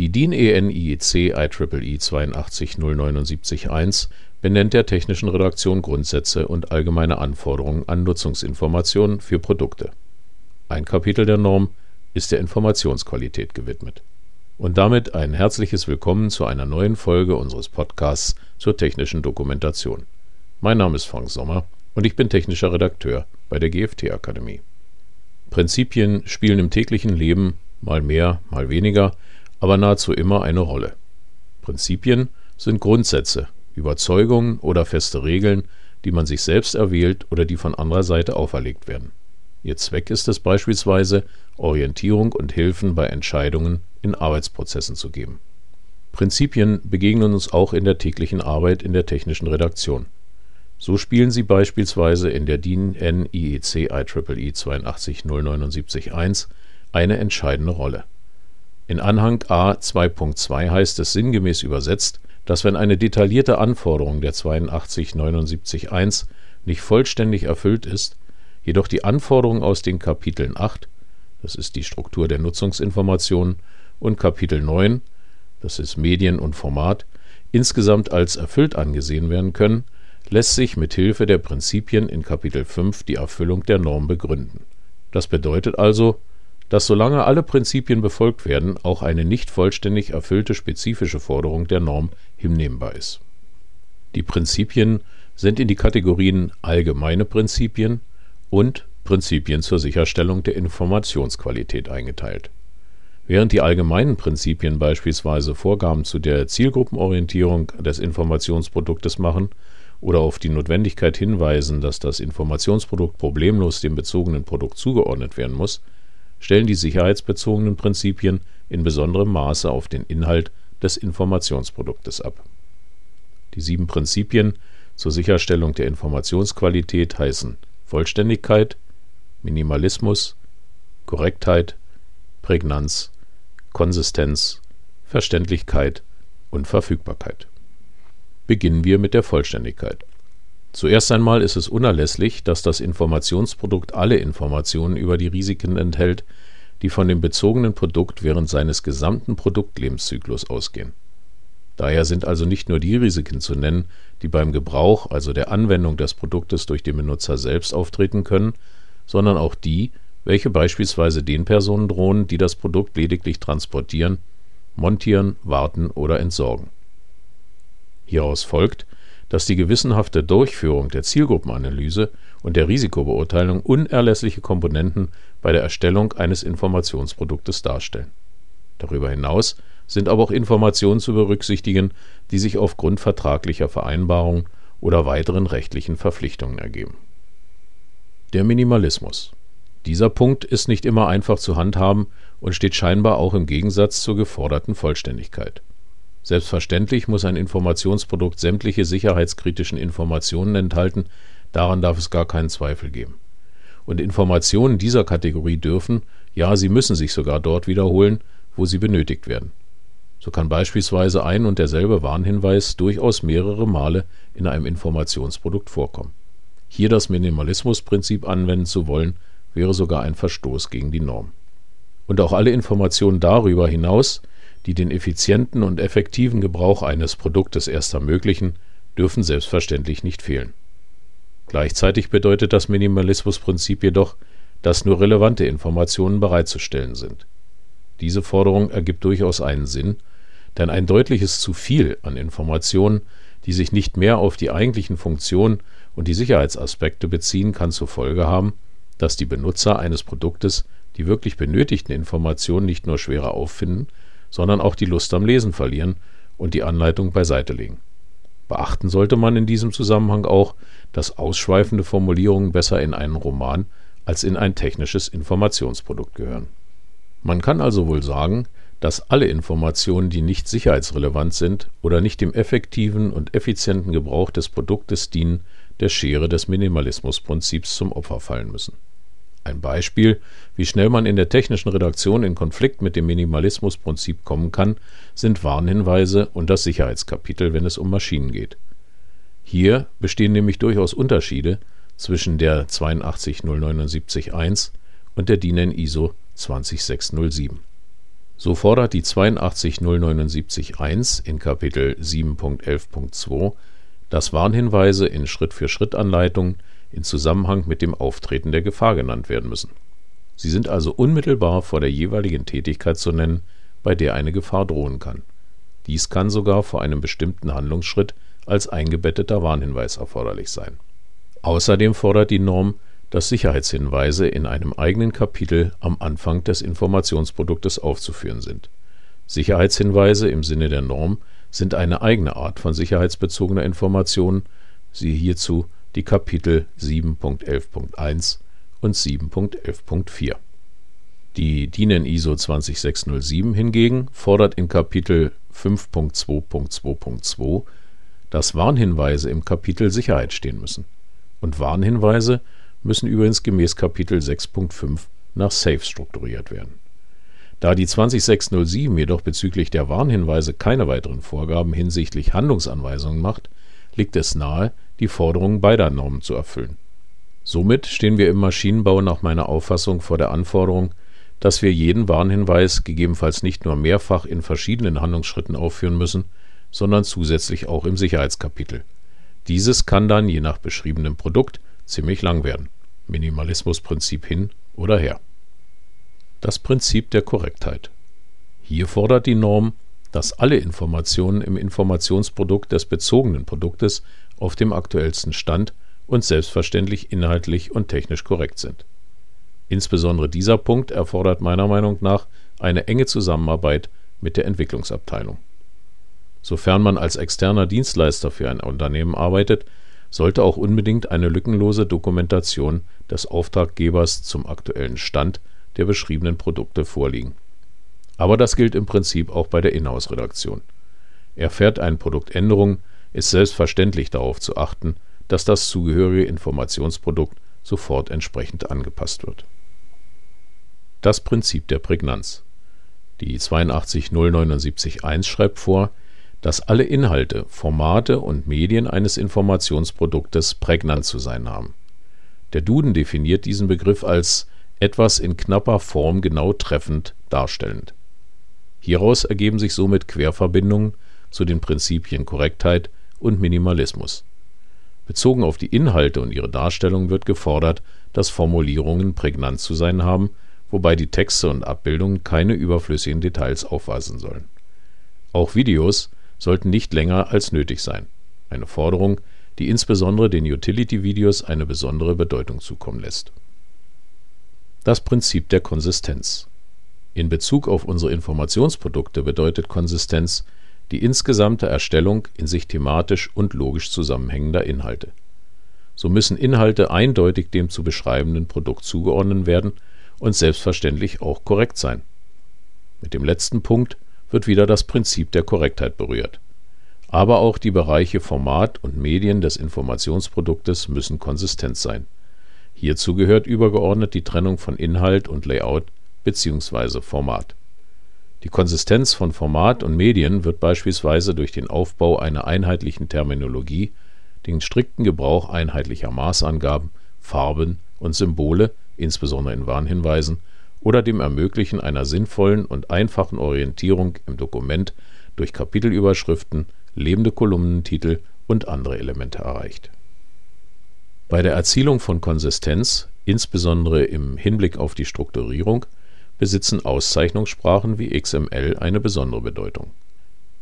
Die DIN EN IEC IEEE 82079-1 benennt der Technischen Redaktion Grundsätze und allgemeine Anforderungen an Nutzungsinformationen für Produkte. Ein Kapitel der Norm ist der Informationsqualität gewidmet. Und damit ein herzliches Willkommen zu einer neuen Folge unseres Podcasts zur technischen Dokumentation. Mein Name ist Frank Sommer und ich bin technischer Redakteur bei der GFT Akademie. Prinzipien spielen im täglichen Leben mal mehr, mal weniger aber nahezu immer eine Rolle. Prinzipien sind Grundsätze, Überzeugungen oder feste Regeln, die man sich selbst erwählt oder die von anderer Seite auferlegt werden. Ihr Zweck ist es beispielsweise, Orientierung und Hilfen bei Entscheidungen in Arbeitsprozessen zu geben. Prinzipien begegnen uns auch in der täglichen Arbeit in der technischen Redaktion. So spielen sie beispielsweise in der DIN N IEC IEEE 82079-1 eine entscheidende Rolle. In Anhang A 2.2 heißt es sinngemäß übersetzt, dass wenn eine detaillierte Anforderung der 8279.1 nicht vollständig erfüllt ist, jedoch die Anforderungen aus den Kapiteln 8 das ist die Struktur der Nutzungsinformationen und Kapitel 9 das ist Medien und Format insgesamt als erfüllt angesehen werden können, lässt sich mit Hilfe der Prinzipien in Kapitel 5 die Erfüllung der Norm begründen. Das bedeutet also dass solange alle Prinzipien befolgt werden, auch eine nicht vollständig erfüllte spezifische Forderung der Norm hinnehmbar ist. Die Prinzipien sind in die Kategorien allgemeine Prinzipien und Prinzipien zur Sicherstellung der Informationsqualität eingeteilt. Während die allgemeinen Prinzipien beispielsweise Vorgaben zu der Zielgruppenorientierung des Informationsproduktes machen oder auf die Notwendigkeit hinweisen, dass das Informationsprodukt problemlos dem bezogenen Produkt zugeordnet werden muss, stellen die sicherheitsbezogenen Prinzipien in besonderem Maße auf den Inhalt des Informationsproduktes ab. Die sieben Prinzipien zur Sicherstellung der Informationsqualität heißen Vollständigkeit, Minimalismus, Korrektheit, Prägnanz, Konsistenz, Verständlichkeit und Verfügbarkeit. Beginnen wir mit der Vollständigkeit Zuerst einmal ist es unerlässlich, dass das Informationsprodukt alle Informationen über die Risiken enthält, die von dem bezogenen Produkt während seines gesamten Produktlebenszyklus ausgehen. Daher sind also nicht nur die Risiken zu nennen, die beim Gebrauch, also der Anwendung des Produktes durch den Benutzer selbst auftreten können, sondern auch die, welche beispielsweise den Personen drohen, die das Produkt lediglich transportieren, montieren, warten oder entsorgen. Hieraus folgt, dass die gewissenhafte Durchführung der Zielgruppenanalyse und der Risikobeurteilung unerlässliche Komponenten bei der Erstellung eines Informationsproduktes darstellen. Darüber hinaus sind aber auch Informationen zu berücksichtigen, die sich aufgrund vertraglicher Vereinbarungen oder weiteren rechtlichen Verpflichtungen ergeben. Der Minimalismus. Dieser Punkt ist nicht immer einfach zu handhaben und steht scheinbar auch im Gegensatz zur geforderten Vollständigkeit Selbstverständlich muss ein Informationsprodukt sämtliche sicherheitskritischen Informationen enthalten, daran darf es gar keinen Zweifel geben. Und Informationen dieser Kategorie dürfen, ja, sie müssen sich sogar dort wiederholen, wo sie benötigt werden. So kann beispielsweise ein und derselbe Warnhinweis durchaus mehrere Male in einem Informationsprodukt vorkommen. Hier das Minimalismusprinzip anwenden zu wollen, wäre sogar ein Verstoß gegen die Norm. Und auch alle Informationen darüber hinaus, die den effizienten und effektiven Gebrauch eines Produktes erst ermöglichen, dürfen selbstverständlich nicht fehlen. Gleichzeitig bedeutet das Minimalismusprinzip jedoch, dass nur relevante Informationen bereitzustellen sind. Diese Forderung ergibt durchaus einen Sinn, denn ein deutliches Zu viel an Informationen, die sich nicht mehr auf die eigentlichen Funktionen und die Sicherheitsaspekte beziehen, kann zur Folge haben, dass die Benutzer eines Produktes die wirklich benötigten Informationen nicht nur schwerer auffinden, sondern auch die Lust am Lesen verlieren und die Anleitung beiseite legen. Beachten sollte man in diesem Zusammenhang auch, dass ausschweifende Formulierungen besser in einen Roman als in ein technisches Informationsprodukt gehören. Man kann also wohl sagen, dass alle Informationen, die nicht sicherheitsrelevant sind oder nicht dem effektiven und effizienten Gebrauch des Produktes dienen, der Schere des Minimalismusprinzips zum Opfer fallen müssen ein Beispiel, wie schnell man in der technischen Redaktion in Konflikt mit dem Minimalismusprinzip kommen kann, sind Warnhinweise und das Sicherheitskapitel, wenn es um Maschinen geht. Hier bestehen nämlich durchaus Unterschiede zwischen der 82079-1 und der DIN ISO 20607. So fordert die 82079.1 in Kapitel 7.11.2, dass Warnhinweise in Schritt-für-Schritt-Anleitungen in Zusammenhang mit dem Auftreten der Gefahr genannt werden müssen. Sie sind also unmittelbar vor der jeweiligen Tätigkeit zu nennen, bei der eine Gefahr drohen kann. Dies kann sogar vor einem bestimmten Handlungsschritt als eingebetteter Warnhinweis erforderlich sein. Außerdem fordert die Norm dass Sicherheitshinweise in einem eigenen Kapitel am Anfang des Informationsproduktes aufzuführen sind. Sicherheitshinweise im Sinne der Norm sind eine eigene Art von sicherheitsbezogener Information, siehe hierzu die Kapitel 7.11.1 und 7.11.4. Die DIN ISO 20607 hingegen fordert in Kapitel 5.2.2.2, dass Warnhinweise im Kapitel Sicherheit stehen müssen. Und Warnhinweise müssen übrigens gemäß Kapitel 6.5 nach SAFE strukturiert werden. Da die 20607 jedoch bezüglich der Warnhinweise keine weiteren Vorgaben hinsichtlich Handlungsanweisungen macht, liegt es nahe, die Forderungen beider Normen zu erfüllen. Somit stehen wir im Maschinenbau nach meiner Auffassung vor der Anforderung, dass wir jeden Warnhinweis gegebenenfalls nicht nur mehrfach in verschiedenen Handlungsschritten aufführen müssen, sondern zusätzlich auch im Sicherheitskapitel. Dieses kann dann je nach beschriebenem Produkt ziemlich lang werden. Minimalismusprinzip hin oder her. Das Prinzip der Korrektheit. Hier fordert die Norm, dass alle Informationen im Informationsprodukt des bezogenen Produktes auf dem aktuellsten Stand und selbstverständlich inhaltlich und technisch korrekt sind. Insbesondere dieser Punkt erfordert meiner Meinung nach eine enge Zusammenarbeit mit der Entwicklungsabteilung. Sofern man als externer Dienstleister für ein Unternehmen arbeitet, sollte auch unbedingt eine lückenlose Dokumentation des Auftraggebers zum aktuellen Stand der beschriebenen Produkte vorliegen. Aber das gilt im Prinzip auch bei der Inhouse-Redaktion. Erfährt ein Produkt Änderungen, ist selbstverständlich darauf zu achten, dass das zugehörige Informationsprodukt sofort entsprechend angepasst wird. Das Prinzip der Prägnanz. Die 82079.1 schreibt vor, dass alle Inhalte, Formate und Medien eines Informationsproduktes prägnant zu sein haben. Der Duden definiert diesen Begriff als etwas in knapper Form genau treffend darstellend. Hieraus ergeben sich somit Querverbindungen zu den Prinzipien Korrektheit und Minimalismus. Bezogen auf die Inhalte und ihre Darstellung wird gefordert, dass Formulierungen prägnant zu sein haben, wobei die Texte und Abbildungen keine überflüssigen Details aufweisen sollen. Auch Videos sollten nicht länger als nötig sein. Eine Forderung, die insbesondere den Utility-Videos eine besondere Bedeutung zukommen lässt. Das Prinzip der Konsistenz. In Bezug auf unsere Informationsprodukte bedeutet Konsistenz die insgesamte Erstellung in sich thematisch und logisch zusammenhängender Inhalte. So müssen Inhalte eindeutig dem zu beschreibenden Produkt zugeordnet werden und selbstverständlich auch korrekt sein. Mit dem letzten Punkt wird wieder das Prinzip der Korrektheit berührt. Aber auch die Bereiche Format und Medien des Informationsproduktes müssen konsistent sein. Hierzu gehört übergeordnet die Trennung von Inhalt und Layout bzw. Format. Die Konsistenz von Format und Medien wird beispielsweise durch den Aufbau einer einheitlichen Terminologie, den strikten Gebrauch einheitlicher Maßangaben, Farben und Symbole, insbesondere in Warnhinweisen, oder dem Ermöglichen einer sinnvollen und einfachen Orientierung im Dokument durch Kapitelüberschriften, lebende Kolumnentitel und andere Elemente erreicht. Bei der Erzielung von Konsistenz, insbesondere im Hinblick auf die Strukturierung, besitzen Auszeichnungssprachen wie XML eine besondere Bedeutung.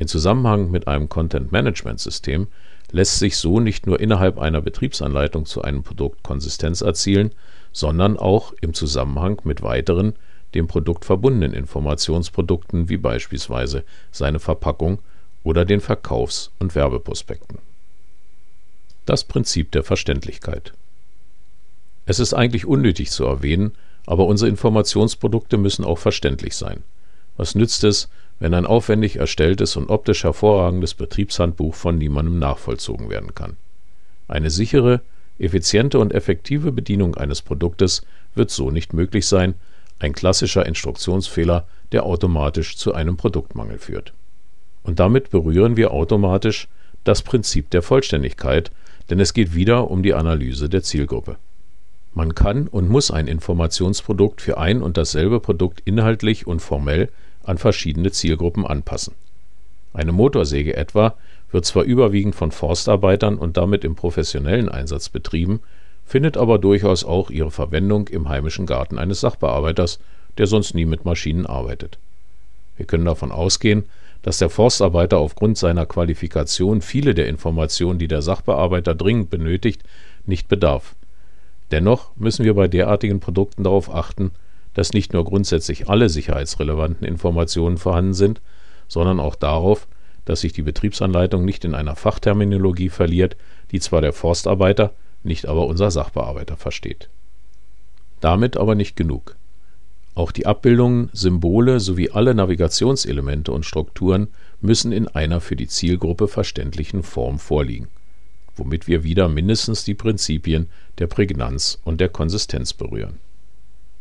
In Zusammenhang mit einem Content-Management-System lässt sich so nicht nur innerhalb einer Betriebsanleitung zu einem Produkt Konsistenz erzielen, sondern auch im Zusammenhang mit weiteren dem Produkt verbundenen Informationsprodukten wie beispielsweise seine Verpackung oder den Verkaufs- und Werbeprospekten. Das Prinzip der Verständlichkeit. Es ist eigentlich unnötig zu erwähnen, aber unsere Informationsprodukte müssen auch verständlich sein. Was nützt es, wenn ein aufwendig erstelltes und optisch hervorragendes Betriebshandbuch von niemandem nachvollzogen werden kann? Eine sichere, Effiziente und effektive Bedienung eines Produktes wird so nicht möglich sein, ein klassischer Instruktionsfehler, der automatisch zu einem Produktmangel führt. Und damit berühren wir automatisch das Prinzip der Vollständigkeit, denn es geht wieder um die Analyse der Zielgruppe. Man kann und muss ein Informationsprodukt für ein und dasselbe Produkt inhaltlich und formell an verschiedene Zielgruppen anpassen. Eine Motorsäge etwa wird zwar überwiegend von Forstarbeitern und damit im professionellen Einsatz betrieben, findet aber durchaus auch ihre Verwendung im heimischen Garten eines Sachbearbeiters, der sonst nie mit Maschinen arbeitet. Wir können davon ausgehen, dass der Forstarbeiter aufgrund seiner Qualifikation viele der Informationen, die der Sachbearbeiter dringend benötigt, nicht bedarf. Dennoch müssen wir bei derartigen Produkten darauf achten, dass nicht nur grundsätzlich alle sicherheitsrelevanten Informationen vorhanden sind, sondern auch darauf, dass sich die Betriebsanleitung nicht in einer Fachterminologie verliert, die zwar der Forstarbeiter, nicht aber unser Sachbearbeiter versteht. Damit aber nicht genug. Auch die Abbildungen, Symbole sowie alle Navigationselemente und Strukturen müssen in einer für die Zielgruppe verständlichen Form vorliegen, womit wir wieder mindestens die Prinzipien der Prägnanz und der Konsistenz berühren.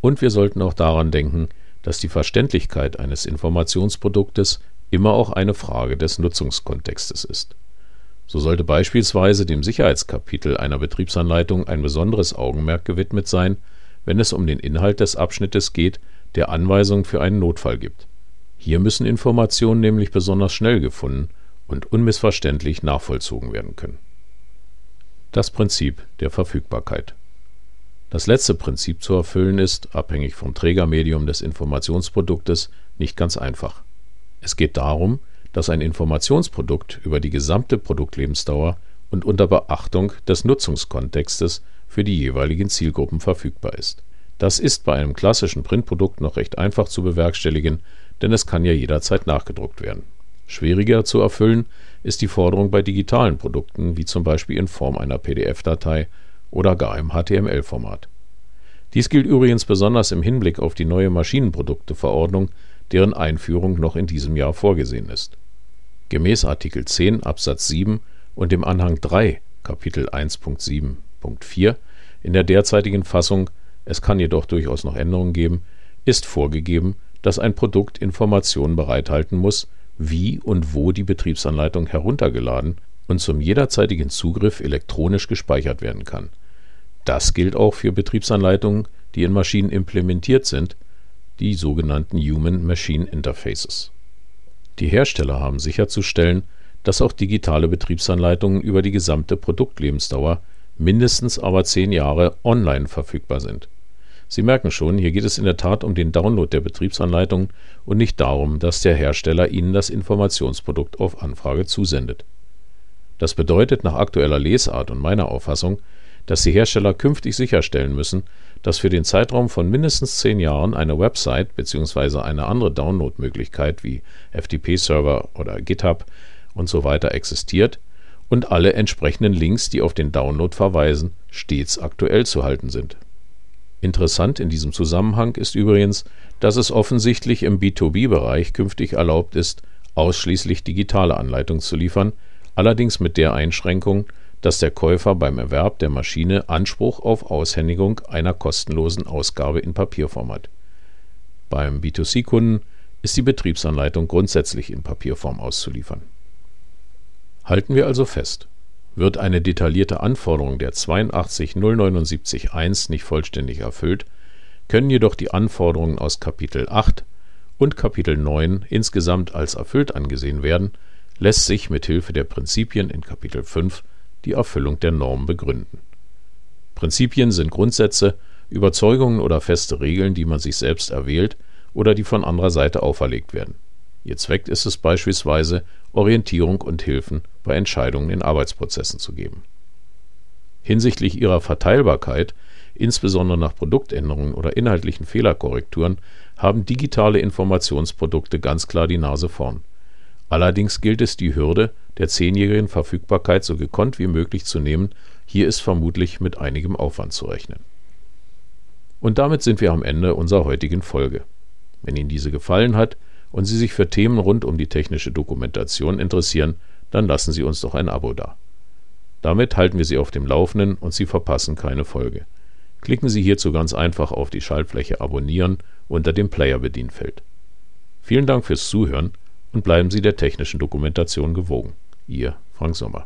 Und wir sollten auch daran denken, dass die Verständlichkeit eines Informationsproduktes immer auch eine Frage des Nutzungskontextes ist. So sollte beispielsweise dem Sicherheitskapitel einer Betriebsanleitung ein besonderes Augenmerk gewidmet sein, wenn es um den Inhalt des Abschnittes geht, der Anweisungen für einen Notfall gibt. Hier müssen Informationen nämlich besonders schnell gefunden und unmissverständlich nachvollzogen werden können. Das Prinzip der Verfügbarkeit. Das letzte Prinzip zu erfüllen ist, abhängig vom Trägermedium des Informationsproduktes, nicht ganz einfach. Es geht darum, dass ein Informationsprodukt über die gesamte Produktlebensdauer und unter Beachtung des Nutzungskontextes für die jeweiligen Zielgruppen verfügbar ist. Das ist bei einem klassischen Printprodukt noch recht einfach zu bewerkstelligen, denn es kann ja jederzeit nachgedruckt werden. Schwieriger zu erfüllen ist die Forderung bei digitalen Produkten, wie zum Beispiel in Form einer PDF-Datei oder gar im HTML-Format. Dies gilt übrigens besonders im Hinblick auf die neue Maschinenprodukteverordnung, deren Einführung noch in diesem Jahr vorgesehen ist. Gemäß Artikel 10 Absatz 7 und dem Anhang 3 Kapitel 1.7.4 in der derzeitigen Fassung, es kann jedoch durchaus noch Änderungen geben, ist vorgegeben, dass ein Produkt Informationen bereithalten muss, wie und wo die Betriebsanleitung heruntergeladen und zum jederzeitigen Zugriff elektronisch gespeichert werden kann. Das gilt auch für Betriebsanleitungen, die in Maschinen implementiert sind, die sogenannten Human-Machine Interfaces. Die Hersteller haben sicherzustellen, dass auch digitale Betriebsanleitungen über die gesamte Produktlebensdauer, mindestens aber zehn Jahre, online verfügbar sind. Sie merken schon, hier geht es in der Tat um den Download der Betriebsanleitung und nicht darum, dass der Hersteller Ihnen das Informationsprodukt auf Anfrage zusendet. Das bedeutet nach aktueller Lesart und meiner Auffassung, dass die Hersteller künftig sicherstellen müssen, dass für den Zeitraum von mindestens zehn Jahren eine Website bzw. eine andere Downloadmöglichkeit wie FTP-Server oder GitHub und so weiter existiert und alle entsprechenden Links, die auf den Download verweisen, stets aktuell zu halten sind. Interessant in diesem Zusammenhang ist übrigens, dass es offensichtlich im B2B-Bereich künftig erlaubt ist, ausschließlich digitale Anleitungen zu liefern, allerdings mit der Einschränkung, dass der Käufer beim Erwerb der Maschine Anspruch auf Aushändigung einer kostenlosen Ausgabe in Papierform hat. Beim B2C-Kunden ist die Betriebsanleitung grundsätzlich in Papierform auszuliefern. Halten wir also fest: Wird eine detaillierte Anforderung der 82079-1 nicht vollständig erfüllt, können jedoch die Anforderungen aus Kapitel 8 und Kapitel 9 insgesamt als erfüllt angesehen werden, lässt sich mit Hilfe der Prinzipien in Kapitel 5 die Erfüllung der Norm begründen. Prinzipien sind Grundsätze, Überzeugungen oder feste Regeln, die man sich selbst erwählt oder die von anderer Seite auferlegt werden. Ihr Zweck ist es beispielsweise, Orientierung und Hilfen bei Entscheidungen in Arbeitsprozessen zu geben. Hinsichtlich ihrer Verteilbarkeit, insbesondere nach Produktänderungen oder inhaltlichen Fehlerkorrekturen, haben digitale Informationsprodukte ganz klar die Nase vorn. Allerdings gilt es, die Hürde der zehnjährigen Verfügbarkeit so gekonnt wie möglich zu nehmen, hier ist vermutlich mit einigem Aufwand zu rechnen. Und damit sind wir am Ende unserer heutigen Folge. Wenn Ihnen diese gefallen hat und Sie sich für Themen rund um die technische Dokumentation interessieren, dann lassen Sie uns doch ein Abo da. Damit halten wir Sie auf dem Laufenden und Sie verpassen keine Folge. Klicken Sie hierzu ganz einfach auf die Schaltfläche Abonnieren unter dem Player-Bedienfeld. Vielen Dank fürs Zuhören und bleiben Sie der technischen Dokumentation gewogen. Ihr Frank Sommer.